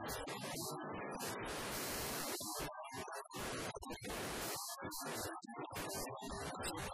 I'm